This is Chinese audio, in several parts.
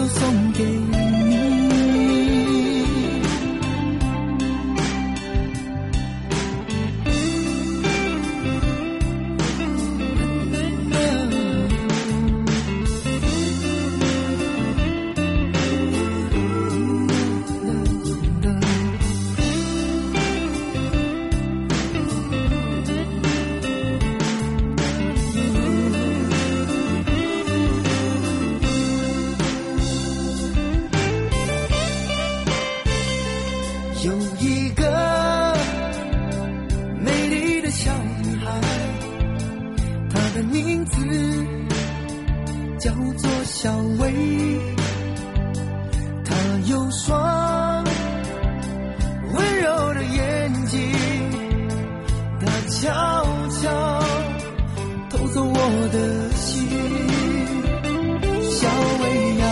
都送给你。走我的心小薇呀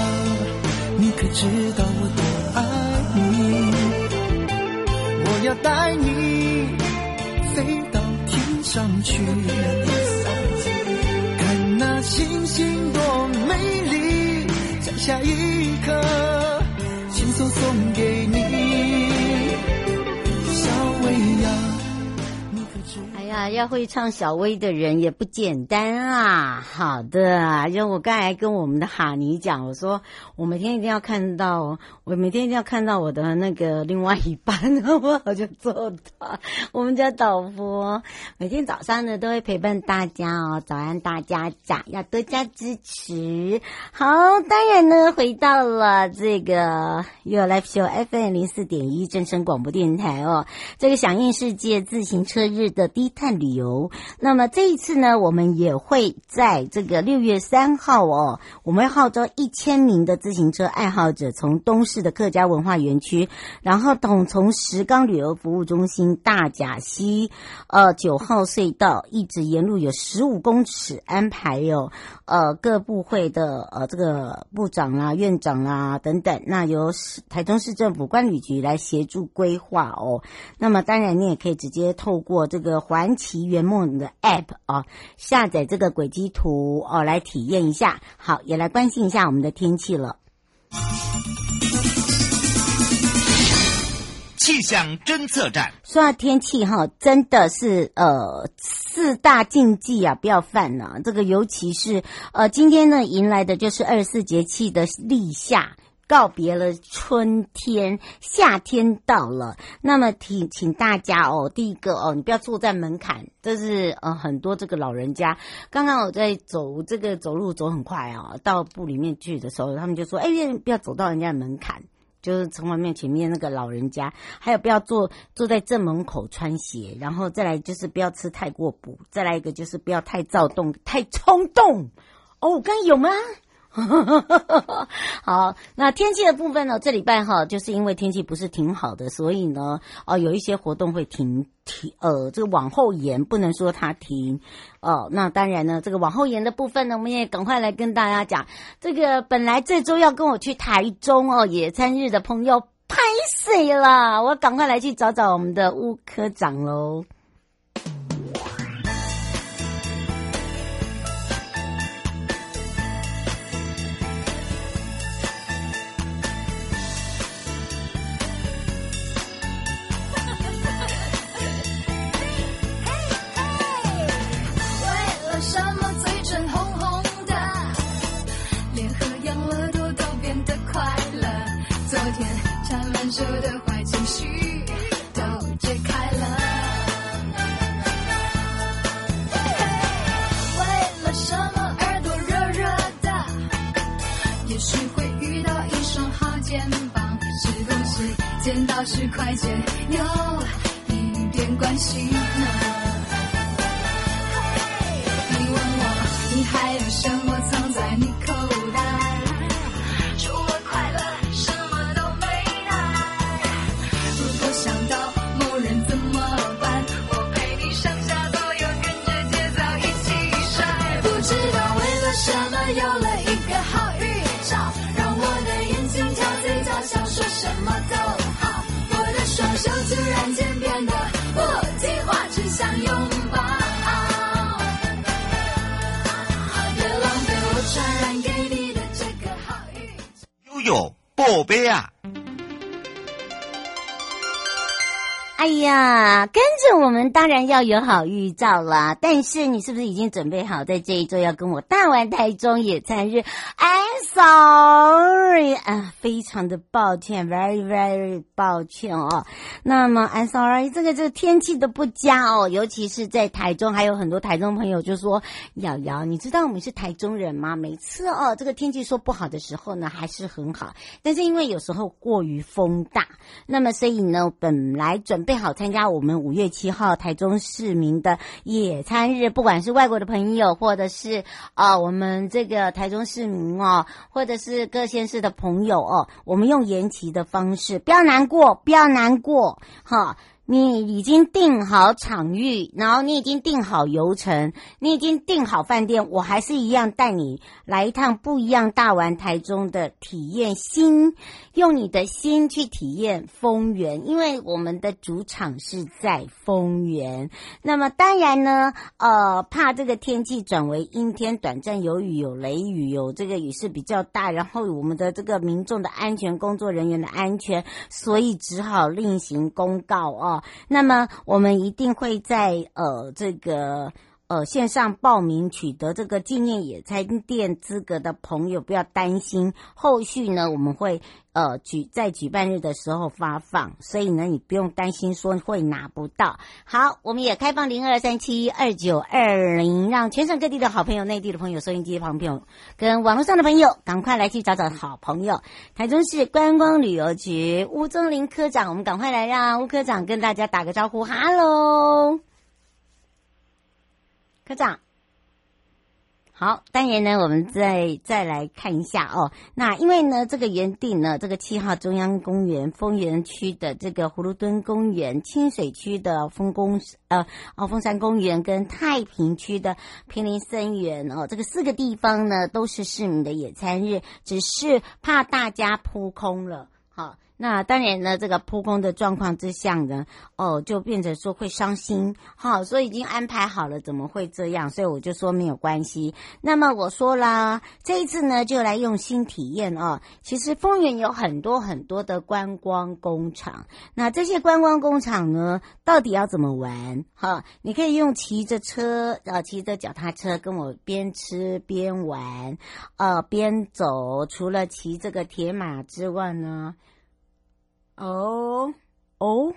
你可知道我多爱你？我要带你飞到天上去看那星星多美丽摘下一会唱小薇的人也不简单啊！好的，就我刚才跟我们的哈尼讲，我说我每天一定要看到，我每天一定要看到我的那个另外一半，我好像做到。我们家导播每天早上呢都会陪伴大家哦，早安大家讲，要多加支持。好，当然呢，回到了这个 Your Life Show FM 零四点一正声广播电台哦，这个响应世界自行车日的低碳。旅游。那么这一次呢，我们也会在这个六月三号哦，我们号召一千名的自行车爱好者，从东势的客家文化园区，然后从从石冈旅游服务中心大甲溪呃九号隧道，一直沿路有十五公尺安排有呃各部会的呃这个部长啊、院长啊等等，那由台中市政府观旅局来协助规划哦。那么当然你也可以直接透过这个环旗圆梦的 App 哦，下载这个轨迹图哦来体验一下。好，也来关心一下我们的天气了。气象侦测站，说到天气哈，真的是呃四大禁忌啊，不要犯了。这个尤其是呃今天呢，迎来的就是二十四节气的立夏，告别了春天，夏天到了。那么请请大家哦，第一个哦，你不要坐在门槛，这是呃很多这个老人家。刚刚我在走这个走路走很快啊，到部里面去的时候，他们就说：“哎，不要走到人家的门槛。”就是从外面前面那个老人家，还有不要坐坐在正门口穿鞋，然后再来就是不要吃太过补，再来一个就是不要太躁动、太冲动。哦，刚刚有吗？好，那天气的部分呢？这礼拜哈，就是因为天气不是挺好的，所以呢，哦，有一些活动会停停，呃，这个往后延，不能说它停。哦，那当然呢，这个往后延的部分呢，我们也赶快来跟大家讲。这个本来这周要跟我去台中哦野餐日的朋友，拍谁了？我赶快来去找找我们的吴科长喽。呀。哎呀，跟着我们当然要有好预兆啦。但是你是不是已经准备好在这一周要跟我大玩台中野餐日？I'm sorry 啊，非常的抱歉，very very 抱歉哦。那么 I'm sorry，这个这个天气都不佳哦，尤其是在台中，还有很多台中朋友就说：“瑶瑶，你知道我们是台中人吗？每次哦，这个天气说不好的时候呢，还是很好。但是因为有时候过于风大，那么所以呢，本来准备。好参加我们五月七号台中市民的野餐日，不管是外国的朋友，或者是啊、我们这个台中市民哦，或者是各县市的朋友哦，我们用延期的方式，不要难过，不要难过，哈。你已经订好场域，然后你已经订好游程，你已经订好饭店，我还是一样带你来一趟不一样大玩台中的体验心，用你的心去体验丰原，因为我们的主场是在丰原。那么当然呢，呃，怕这个天气转为阴天，短暂有雨、有雷雨、有这个雨势比较大，然后我们的这个民众的安全、工作人员的安全，所以只好另行公告哦。那么我们一定会在呃这个呃线上报名取得这个纪念野餐店资格的朋友，不要担心，后续呢我们会呃举在举办日的时候发放，所以呢你不用担心说会拿不到。好，我们也开放零二三七二九二零，让全省各地的好朋友、内地的朋友、收音机的朋友跟网络上的朋友，赶快来去找找好朋友。台中市观光旅游局吴宗林科长，我们赶快来让吴科长跟大家打个招呼，哈喽。科长。好，当然呢，我们再再来看一下哦。那因为呢，这个原定呢，这个七号中央公园、丰原区的这个葫芦墩公园、清水区的丰公呃哦峰山公园跟太平区的平林森园哦，这个四个地方呢都是市民的野餐日，只是怕大家扑空了，好。那当然呢，这个扑空的状况之下呢，哦，就变成说会伤心，好，所以已经安排好了，怎么会这样？所以我就说没有关系。那么我说啦，这一次呢，就来用心体验哦。其实丰原有很多很多的观光工厂，那这些观光工厂呢，到底要怎么玩？哈，你可以用骑着车，呃，骑着脚踏车跟我边吃边玩，呃，边走。除了骑这个铁马之外呢？哦哦，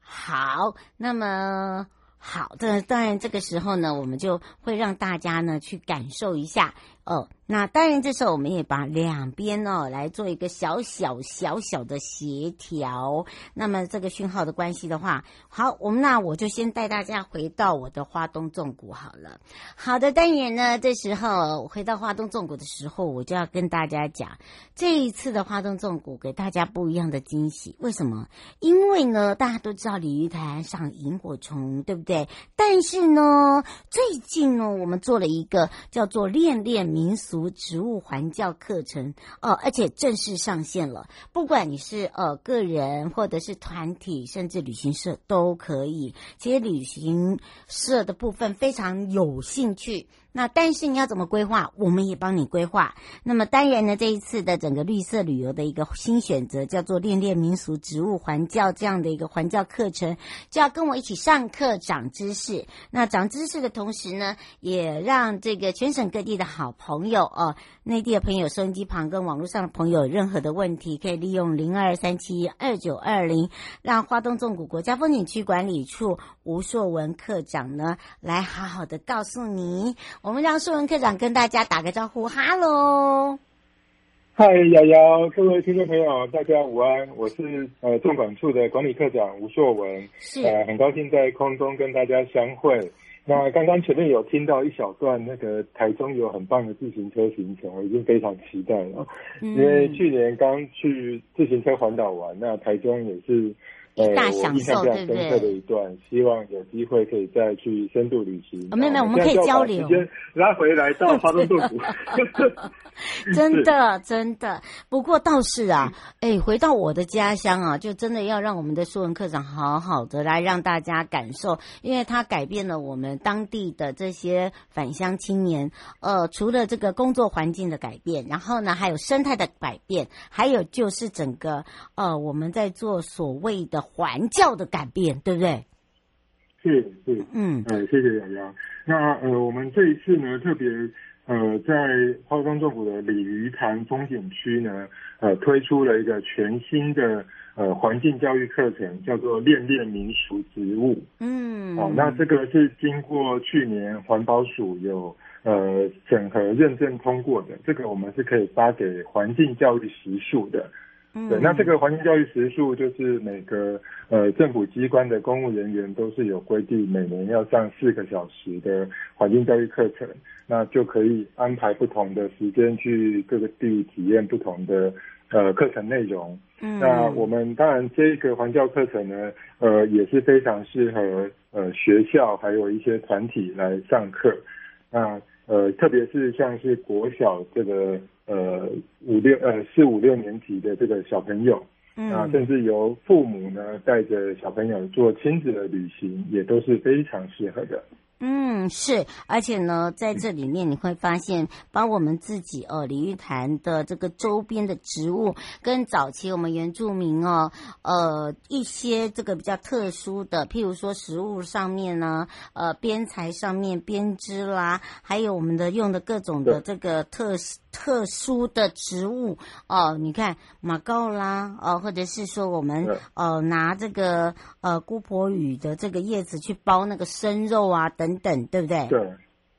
好，那么好的，当然这个时候呢，我们就会让大家呢去感受一下。哦，那当然，这时候我们也把两边哦来做一个小小小小的协调。那么这个讯号的关系的话，好，我们那我就先带大家回到我的花东纵谷好了。好的，当然呢，这时候回到花东纵谷的时候，我就要跟大家讲，这一次的花东纵谷给大家不一样的惊喜。为什么？因为呢，大家都知道鲤鱼潭上萤火虫，对不对？但是呢，最近呢，我们做了一个叫做“恋恋”。民俗植物环教课程哦，而且正式上线了。不管你是呃个人或者是团体，甚至旅行社都可以。其实旅行社的部分非常有兴趣。那但是你要怎么规划，我们也帮你规划。那么当然呢，这一次的整个绿色旅游的一个新选择叫做“恋恋民俗植物环教”这样的一个环教课程，就要跟我一起上课长知识。那长知识的同时呢，也让这个全省各地的好朋友哦，内地的朋友、收音机旁跟网络上的朋友，任何的问题可以利用零二三七二九二零，让花东纵谷国家风景区管理处吴硕文科长呢来好好的告诉你。我们让硕文科长跟大家打个招呼，哈喽，嗨，瑶瑶，各位听众朋友，大家午安，我是呃纵管处的管理科长吴硕文，是呃很高兴在空中跟大家相会。那刚刚前面有听到一小段那个台中有很棒的自行车行程，我已经非常期待了，嗯、因为去年刚去自行车环岛玩，那台中也是。呃，大享受，对不对？的一段，希望有机会可以再去深度旅行。哦，没有没有，我们可以交流。时间拉回来到花东纵谷。真的真的，不过倒是啊，哎，回到我的家乡啊，就真的要让我们的苏文课长好好的来让大家感受，因为他改变了我们当地的这些返乡青年。呃，除了这个工作环境的改变，然后呢，还有生态的改变，还有就是整个呃，我们在做所谓的。环教的改变，对不对？是是，嗯，呃，谢谢瑶瑶。那呃，我们这一次呢，特别呃，在花东政府的鲤鱼潭风景区呢，呃，推出了一个全新的呃环境教育课程，叫做“恋恋民俗植物”。嗯，好、哦，那这个是经过去年环保署有呃审核认证通过的，这个我们是可以发给环境教育实数的。嗯，对，那这个环境教育时数就是每个呃政府机关的公务人员都是有规定，每年要上四个小时的环境教育课程，那就可以安排不同的时间去各个地体验不同的呃课程内容。嗯，那我们当然这个环教课程呢，呃也是非常适合呃学校还有一些团体来上课。那呃特别是像是国小这个。呃，五六呃四五六年级的这个小朋友，嗯，啊，甚至由父母呢带着小朋友做亲子的旅行，也都是非常适合的。嗯，是，而且呢，在这里面你会发现，把我们自己哦，鲤鱼潭的这个周边的植物，跟早期我们原住民哦，呃，一些这个比较特殊的，譬如说食物上面呢，呃，编材上面编织啦，还有我们的用的各种的这个特特殊的植物哦，你看马告啦，哦，或者是说我们呃拿这个呃姑婆芋的这个叶子去包那个生肉啊等。等等，对不对？对，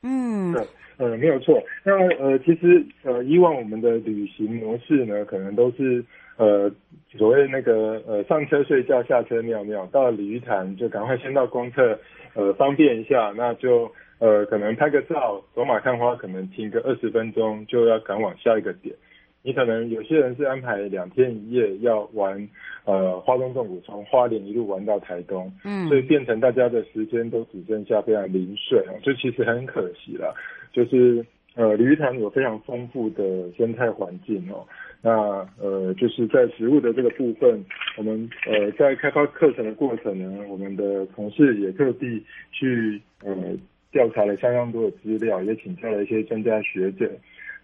嗯，对，呃，没有错。那呃，其实呃，以往我们的旅行模式呢，可能都是呃，所谓那个呃，上车睡觉，下车尿尿，到了鲤鱼潭就赶快先到公厕，呃，方便一下，那就呃，可能拍个照，走马看花，可能停个二十分钟，就要赶往下一个点。你可能有些人是安排两天一夜要玩，呃，花东纵谷从花莲一路玩到台东，嗯，所以变成大家的时间都只剩下非常零碎，这其实很可惜了。就是呃，鲤鱼潭有非常丰富的生态环境哦，那呃，就是在食物的这个部分，我们呃在开发课程的过程呢，我们的同事也特地去呃调查了相当多的资料，也请教了一些专家学者。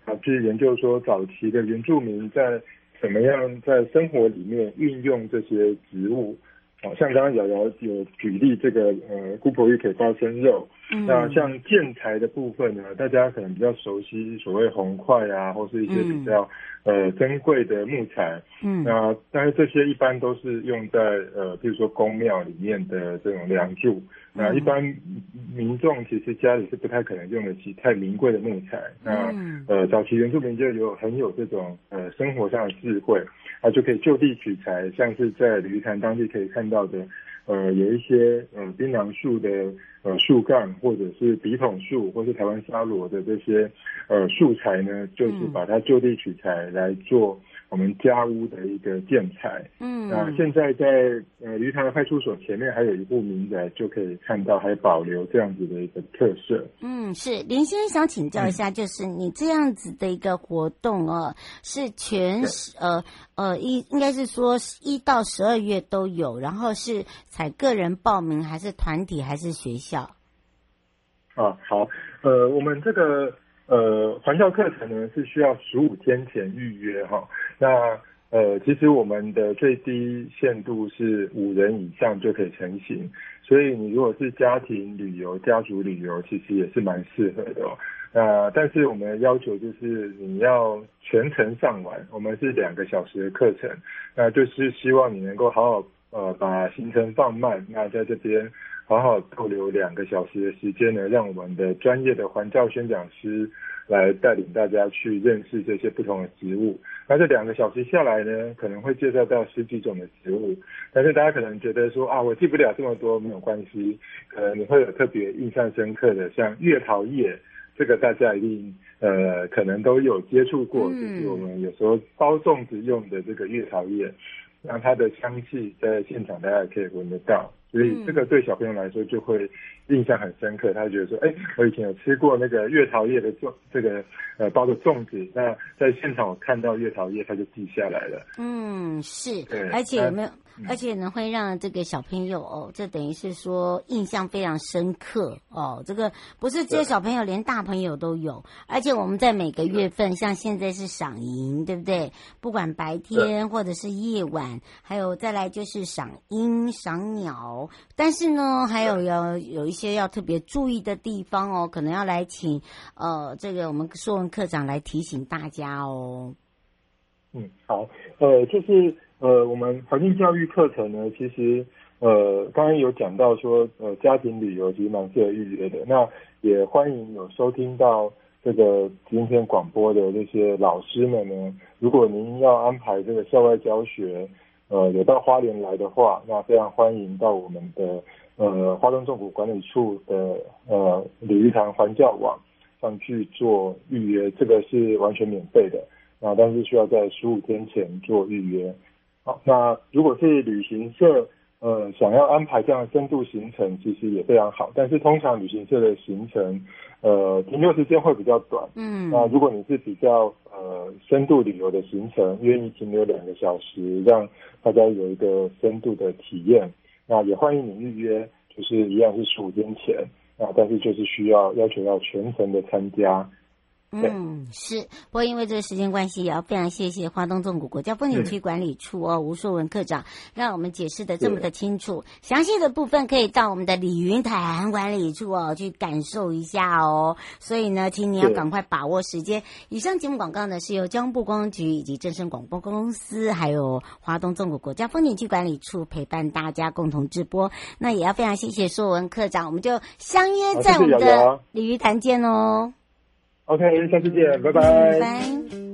啊，去研究说早期的原住民在怎么样在生活里面运用这些植物，好像刚刚瑶瑶有举例这个呃姑婆芋可以包生肉，嗯，那像建材的部分呢，大家可能比较熟悉所谓红块啊，或是一些比较、嗯、呃珍贵的木材，嗯，那但是这些一般都是用在呃比如说宫庙里面的这种梁柱。那一般民众其实家里是不太可能用得起太名贵的木材。那呃，早期原住民就有很有这种呃生活上的智慧，啊，就可以就地取材，像是在鲤鱼潭当地可以看到的，呃，有一些呃槟榔树的呃树干，或者是笔筒树，或是台湾沙罗的这些呃素材呢，就是把它就地取材来做。我们家屋的一个建材，嗯，那现在在呃鱼塘派出所前面还有一户民宅，就可以看到还保留这样子的一个特色。嗯，是林先生想请教一下，就是你这样子的一个活动哦，是全呃呃一应该是说一到十二月都有，然后是采个人报名还是团体还是学校？啊，好，呃，我们这个。呃，环校课程呢是需要十五天前预约哈。那呃，其实我们的最低限度是五人以上就可以成型，所以你如果是家庭旅游、家族旅游，其实也是蛮适合的哦。那但是我们的要求就是你要全程上完，我们是两个小时的课程，那就是希望你能够好好呃把行程放慢，那在这边。好好逗留两个小时的时间呢，让我们的专业的环教宣讲师来带领大家去认识这些不同的植物。那这两个小时下来呢，可能会介绍到十几种的植物。但是大家可能觉得说啊，我记不了这么多，没有关系。可能你会有特别印象深刻的，像月桃叶，这个大家一定呃可能都有接触过，就是我们有时候包粽子用的这个月桃叶，让它的香气在现场大家也可以闻得到。所以这个对小朋友来说就会印象很深刻，他就觉得说，哎，我以前有吃过那个月桃叶的粽，这个呃包的粽子，那在现场我看到月桃叶，他就记下来了。嗯，是，对，而且有没有？而且呢，会让这个小朋友哦，这等于是说印象非常深刻哦。这个不是只有小朋友，连大朋友都有。而且我们在每个月份，像现在是赏萤，对不对？不管白天或者是夜晚，还有再来就是赏鹰、赏鸟。但是呢，还有要有一些要特别注意的地方哦，可能要来请呃这个我们说文课长来提醒大家哦。嗯，好，呃，就是。呃，我们环境教育课程呢，其实呃，刚刚有讲到说，呃，家庭旅游其实蛮适合预约的。那也欢迎有收听到这个今天广播的这些老师们呢，如果您要安排这个校外教学，呃，有到花莲来的话，那非常欢迎到我们的呃花东政府管理处的呃鲤鱼潭环教网上去做预约，这个是完全免费的。那但是需要在十五天前做预约。好，那如果是旅行社，呃，想要安排这样的深度行程，其实也非常好。但是通常旅行社的行程，呃，停留时间会比较短。嗯，那如果你是比较呃深度旅游的行程，愿意停留两个小时，让大家有一个深度的体验，那也欢迎你预约，就是一样是十五天前，啊，但是就是需要要求要全程的参加。嗯，是。不过因为这个时间关系，也要非常谢谢华东纵谷国家风景区管理处哦，吴硕文科长，让我们解释的这么的清楚。详细的部分可以到我们的鲤鱼潭管理处哦去感受一下哦。所以呢，请你要赶快把握时间。以上节目广告呢，是。由交通部观光局以及正声广播公司，还有华东纵谷国家风景区管理处陪伴大家共同直播。那也要非常谢谢硕文科长，我们就相约在我们的鲤鱼潭见哦。OK，下次见，拜拜。拜拜。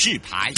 示牌。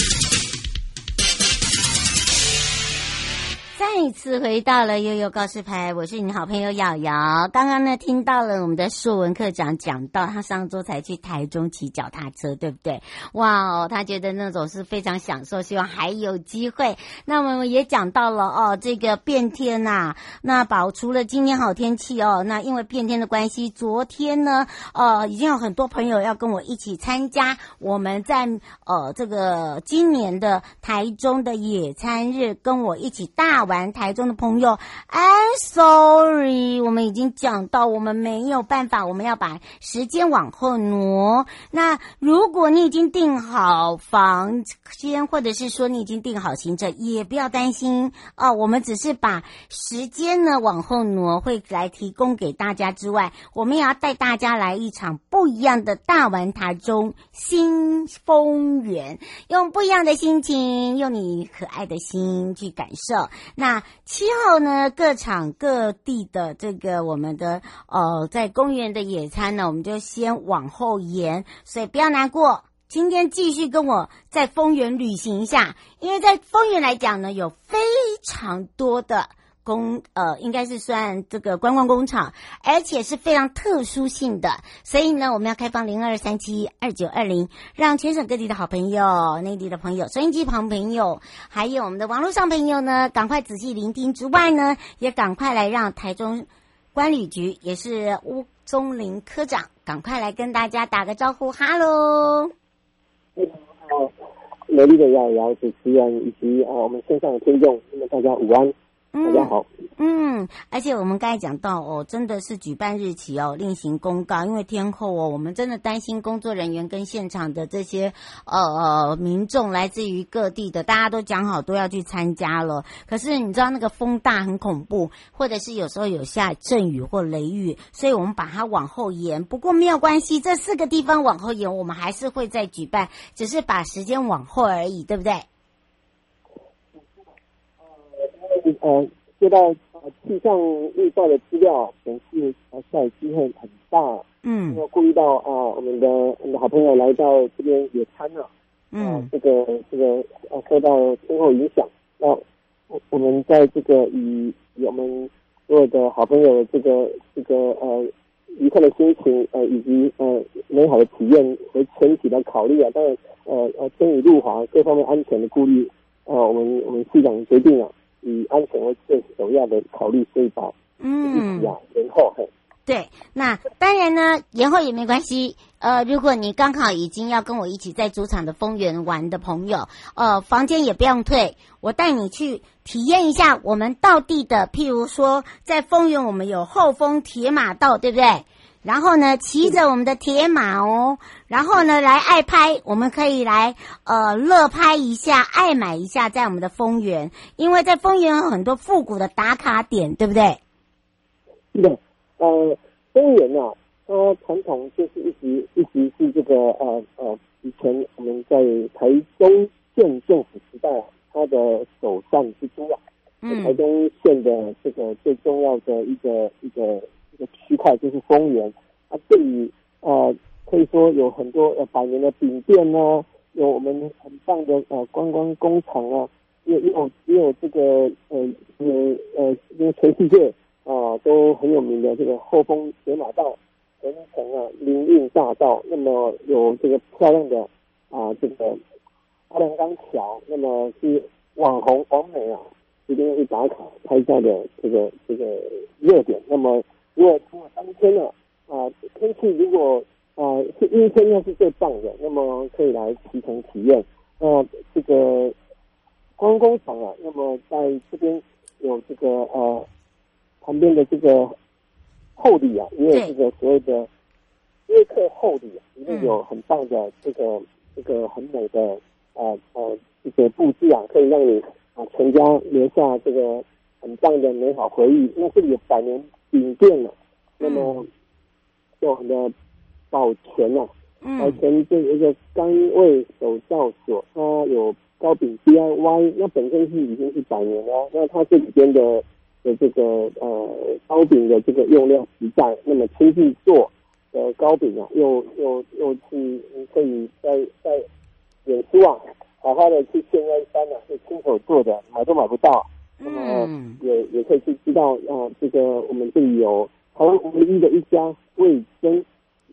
再一次回到了悠悠告示牌，我是你好朋友瑶瑶。刚刚呢，听到了我们的硕文科长讲到，他上周才去台中骑脚踏车，对不对？哇哦，他觉得那种是非常享受，希望还有机会。那我们也讲到了哦，这个变天呐、那保除了今年好天气哦，那因为变天的关系，昨天呢，呃，已经有很多朋友要跟我一起参加我们在呃这个今年的台中的野餐日，跟我一起大玩。台中的朋友，I'm sorry，我们已经讲到，我们没有办法，我们要把时间往后挪。那如果你已经订好房间，或者是说你已经订好行程，也不要担心哦。我们只是把时间呢往后挪，会来提供给大家之外，我们也要带大家来一场不一样的大玩台中新丰原，用不一样的心情，用你可爱的心去感受。那七号呢，各场各地的这个我们的呃，在公园的野餐呢，我们就先往后延，所以不要难过。今天继续跟我在丰原旅行一下，因为在丰原来讲呢，有非常多的。工呃，应该是算这个观光工厂，而且是非常特殊性的，所以呢，我们要开放零二三七二九二零，让全省各地的好朋友、内地的朋友、收音机旁朋友，还有我们的网络上朋友呢，赶快仔细聆听之外呢，也赶快来让台中观旅局，也是吴宗林科长，赶快来跟大家打个招呼，哈喽！你好，美丽的瑶瑶主持人以及啊，我们线上的听众，那么大家午安。大家好，嗯，而且我们刚才讲到哦，真的是举办日期哦，另行公告，因为天后哦，我们真的担心工作人员跟现场的这些呃呃民众来自于各地的，大家都讲好都要去参加了，可是你知道那个风大很恐怖，或者是有时候有下阵雨或雷雨，所以我们把它往后延。不过没有关系，这四个地方往后延，我们还是会再举办，只是把时间往后而已，对不对？呃，接到呃气象预报的资料显示，呃下雨机会很大。嗯，要顾虑到啊、呃，我们的我们的好朋友来到这边野餐了、啊。嗯、呃，这个这个呃受到天候影响，那我我们在这个以以我们所有的好朋友这个这个呃愉快的心情呃以及呃美好的体验为前提来考虑啊，当然呃呃天雨路滑各方面安全的顾虑，呃我们我们市长决定了、啊。以安全为最首要的考虑，所以把嗯延后嘿。对，那当然呢，延后也没关系。呃，如果你刚好已经要跟我一起在主场的丰原玩的朋友，呃，房间也不用退，我带你去体验一下我们道地的。譬如说，在丰原我们有后丰铁马道，对不对？然后呢，骑着我们的铁马哦，然后呢，来爱拍，我们可以来呃乐拍一下，爱买一下，在我们的丰原，因为在丰原有很多复古的打卡点，对不对？是的，呃，丰原啊，它传统就是一直一直是这个呃呃，以前我们在台中县政府时代啊，它的首善之都啊，嗯，台中县的这个最重要的一个一个。这个区块就是丰原，啊，这里呃可以说有很多呃百年的饼店呢、有我们很棒的呃观光工厂啊，也有也有这个呃呃呃因为全世界啊、都很有名的这个后丰铁马道、盐埕啊林荫大道，那么有这个漂亮的啊、这个阿良钢桥，那么是网红网美啊一定要去打卡拍照的这个这个热点，那么。如果除了当天呢，啊，天气如果啊是阴天，那是最棒的。那么可以来提前体验。那这个观光工厂啊，那么在这边有这个呃旁边的这个后里啊，也有这个所谓的约克后里啊，里面有很棒的这个这个很美的呃呃这个布置啊，可以让你啊全家留下这个很棒的美好回忆。那这里有百年。饼店了，那么有很多保全了，保全这一个甘味手造所，它有糕饼 DIY，那本身是已经是百年了，那它这里边的的这个呃糕饼的这个用料实在，那么亲自做的糕饼啊，又又又是可以在在脸书啊，好好的去现外山啊，是亲手做的，买都买不到。那么也也可以去知道啊，这个我们这里有台湾唯一的一家卫生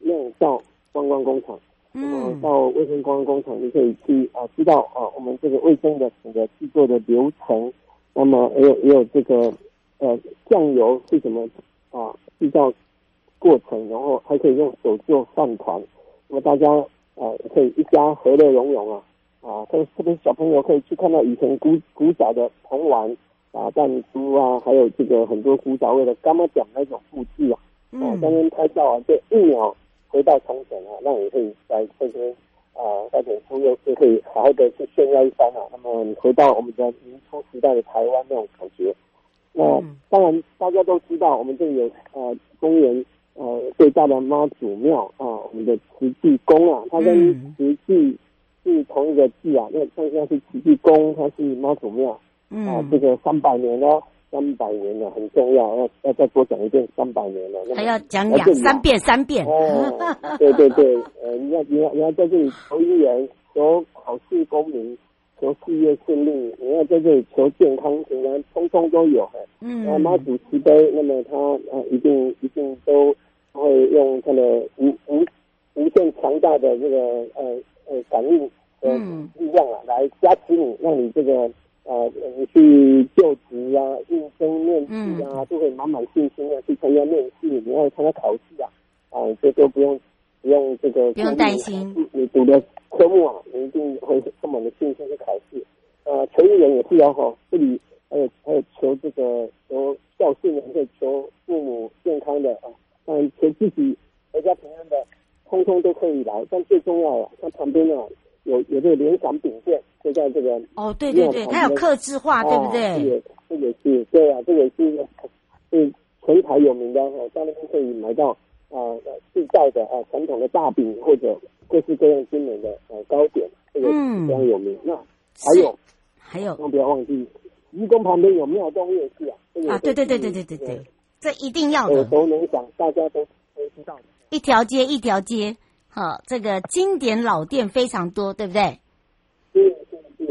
酿造观光工厂。那么到卫生观光工厂，你可以去啊知道啊我们这个卫生的整个制作的流程。那么也有也有这个呃酱油是怎么啊制造过程，然后还可以用手做饭团。那么大家啊可以一家和乐融融啊啊，特特别小朋友可以去看到以前古古早的童玩。打弹珠啊，还有这个很多古早味的刚刚讲那种布置啊，哦，在那边拍照啊，就一秒回到从前啊，那你可以在这边啊，在脸书又是可以好好的去炫耀一番啊。那么你回到我们的民初时代的台湾那种感觉，那当然大家都知道，我们这里有呃公园呃最大的妈祖庙啊，我们的慈济宫啊，它跟慈济是同一个字啊，那像像是慈济宫，它是妈祖庙。嗯、啊，这个三百年了，三百年了，很重要，要要再多讲一遍三百年了。还要讲两三遍，三遍。哦，对对对，呃，你要你要你要在这里求姻缘，求考试功名，求事业顺利，你要在这里求健康平安，通通都有。嗯，那妈祖慈悲，那么他呃一定一定都会用他的无无无限强大的这个呃呃感应的力量啊，来加持你，让你这个。呃，你去就职啊，应征面试啊，都会满满信心的去参加面试。你要参加考试啊，啊，这都不用不用这个不用担心。你读的科目啊，你一定会充满了信心去考试。啊，求姻缘也是要哈，这里还有还有求这个求孝顺的，还有求父母健康的啊，当然求自己阖家平安的，通通都可以来。但最重要啊，它旁边啊有有这个联想饼店。就在这个哦，对对对，它有刻字化，对不对？这也是对啊，这也是是全台有名的哦，在那边可以买到啊制造的啊传统的大饼或者各式各样精美的呃糕点，这个非常有名。那还有还有，不要忘记，愚公旁边有庙东夜市啊。啊，对对对对对对对，这一定要的。耳熟能详，大家都都知道。一条街一条街，好，这个经典老店非常多，对不对？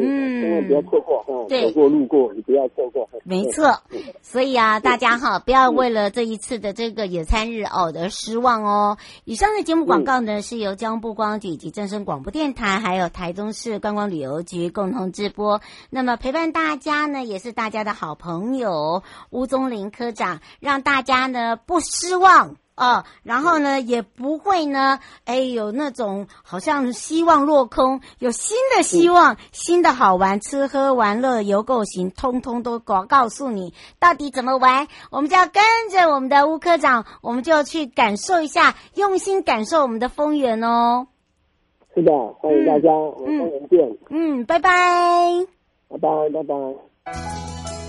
嗯，千万不要错过哈，错过路过，你不要错过。没错，所以啊，大家哈，不要为了这一次的这个野餐日哦而失望哦。以上的节目广告呢，是由交通部观光局以及正声广播电台，还有台中市观光旅游局共同直播。那么陪伴大家呢，也是大家的好朋友吴宗林科长，让大家呢不失望。哦，然后呢，也不会呢，哎，有那种好像希望落空，有新的希望，新的好玩，吃喝玩乐游购行，通通都告告诉你到底怎么玩，我们就要跟着我们的乌科长，我们就去感受一下，用心感受我们的丰原哦。是的，欢迎大家，嗯、我们丰原见。嗯，拜拜，拜拜，拜拜。